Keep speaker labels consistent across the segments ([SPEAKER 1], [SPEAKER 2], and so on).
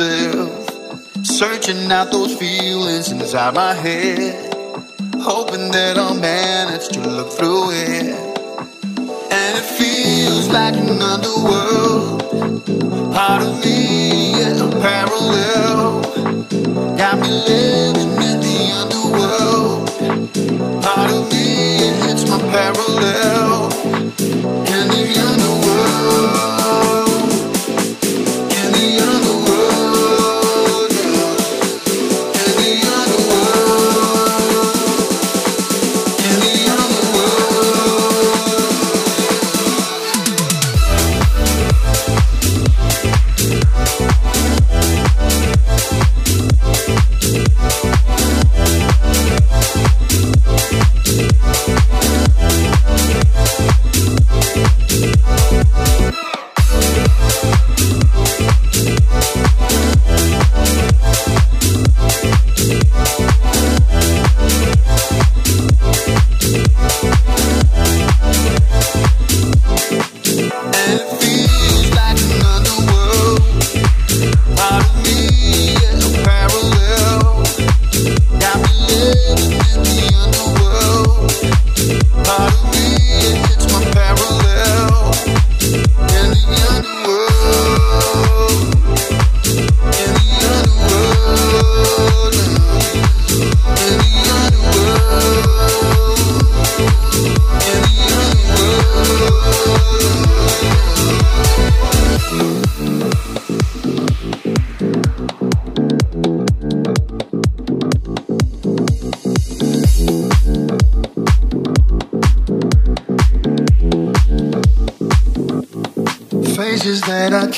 [SPEAKER 1] myself, searching out those feelings inside my head, hoping that I'll manage to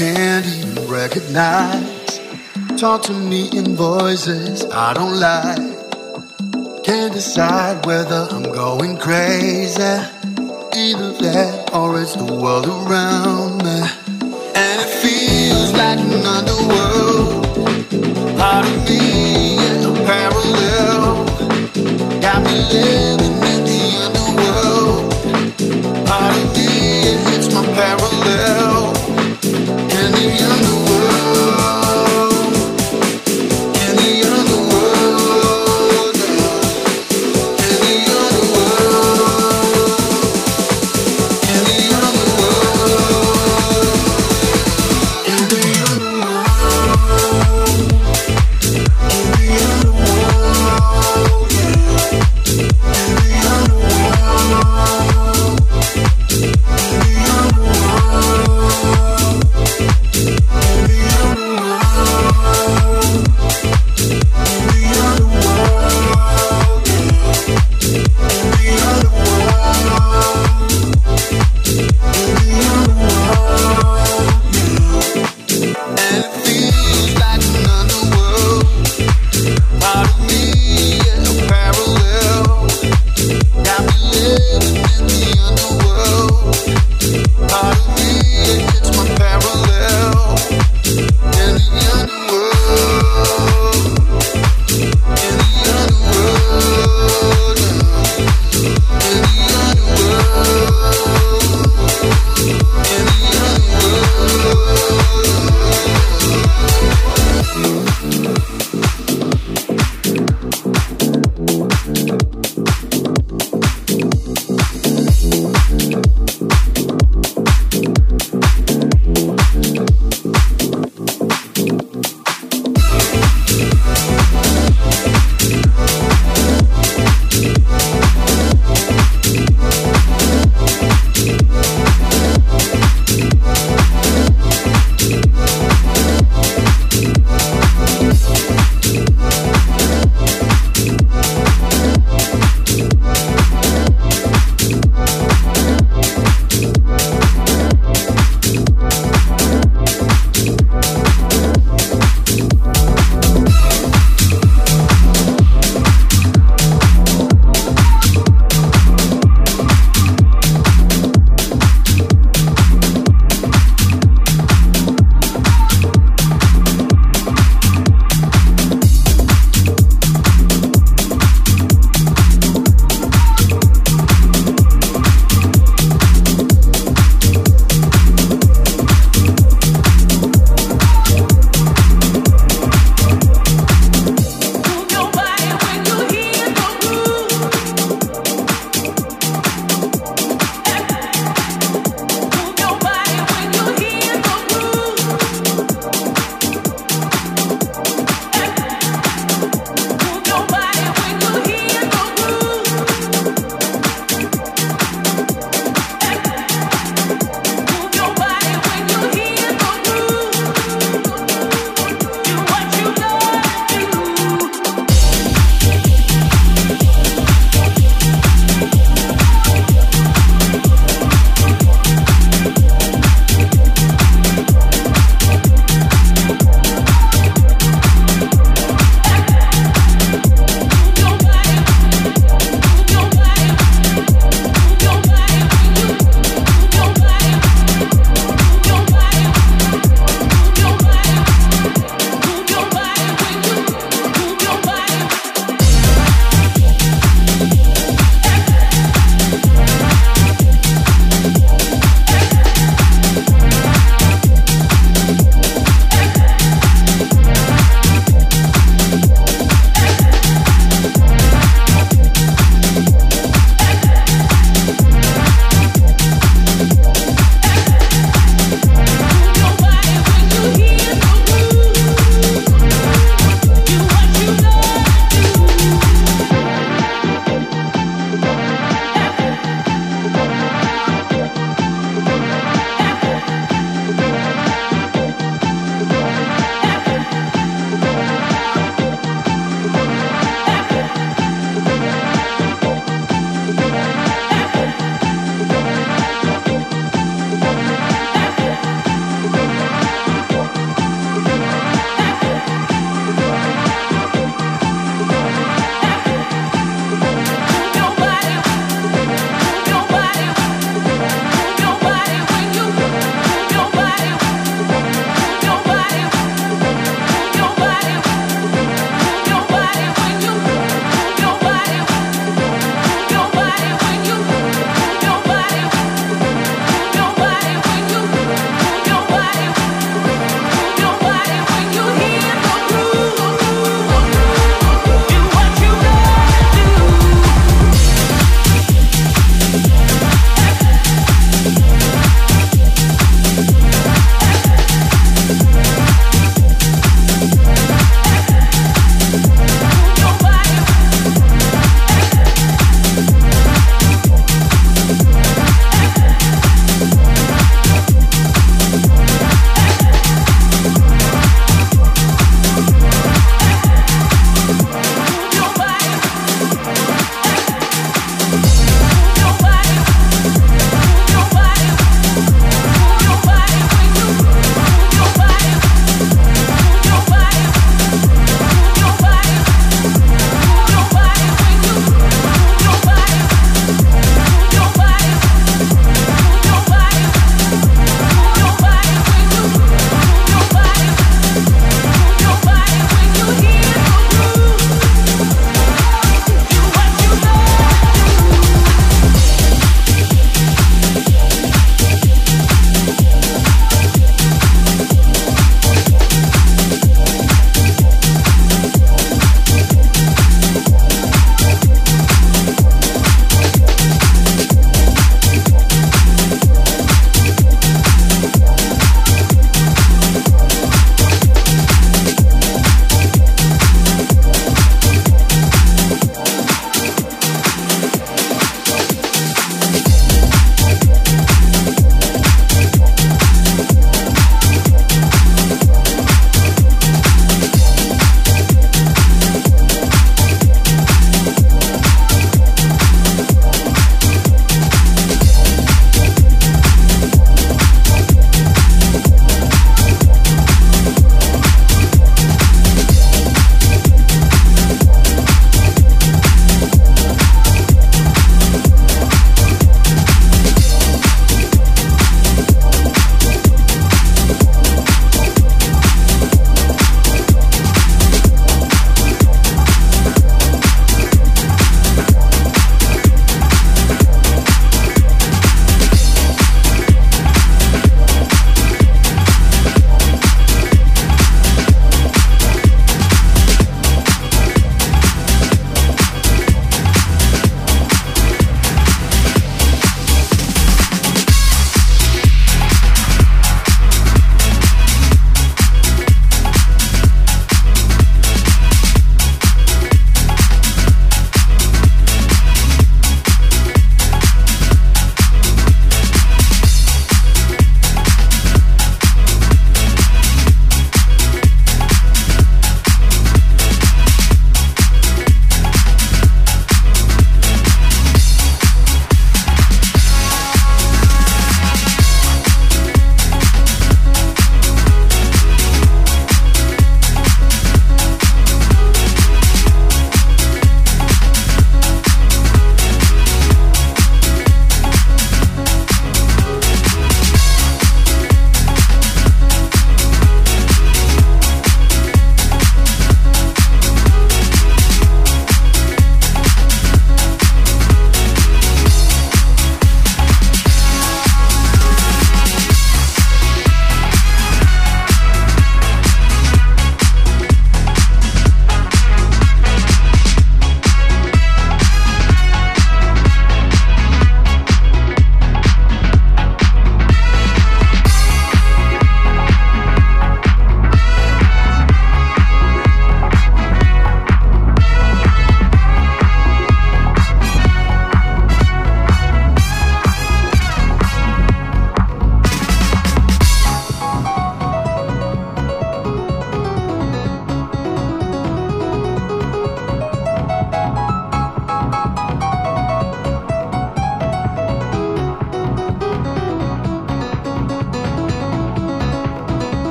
[SPEAKER 1] can't even recognize. Talk to me in voices I don't like. Can't decide whether I'm going crazy. Either that or it's the world around.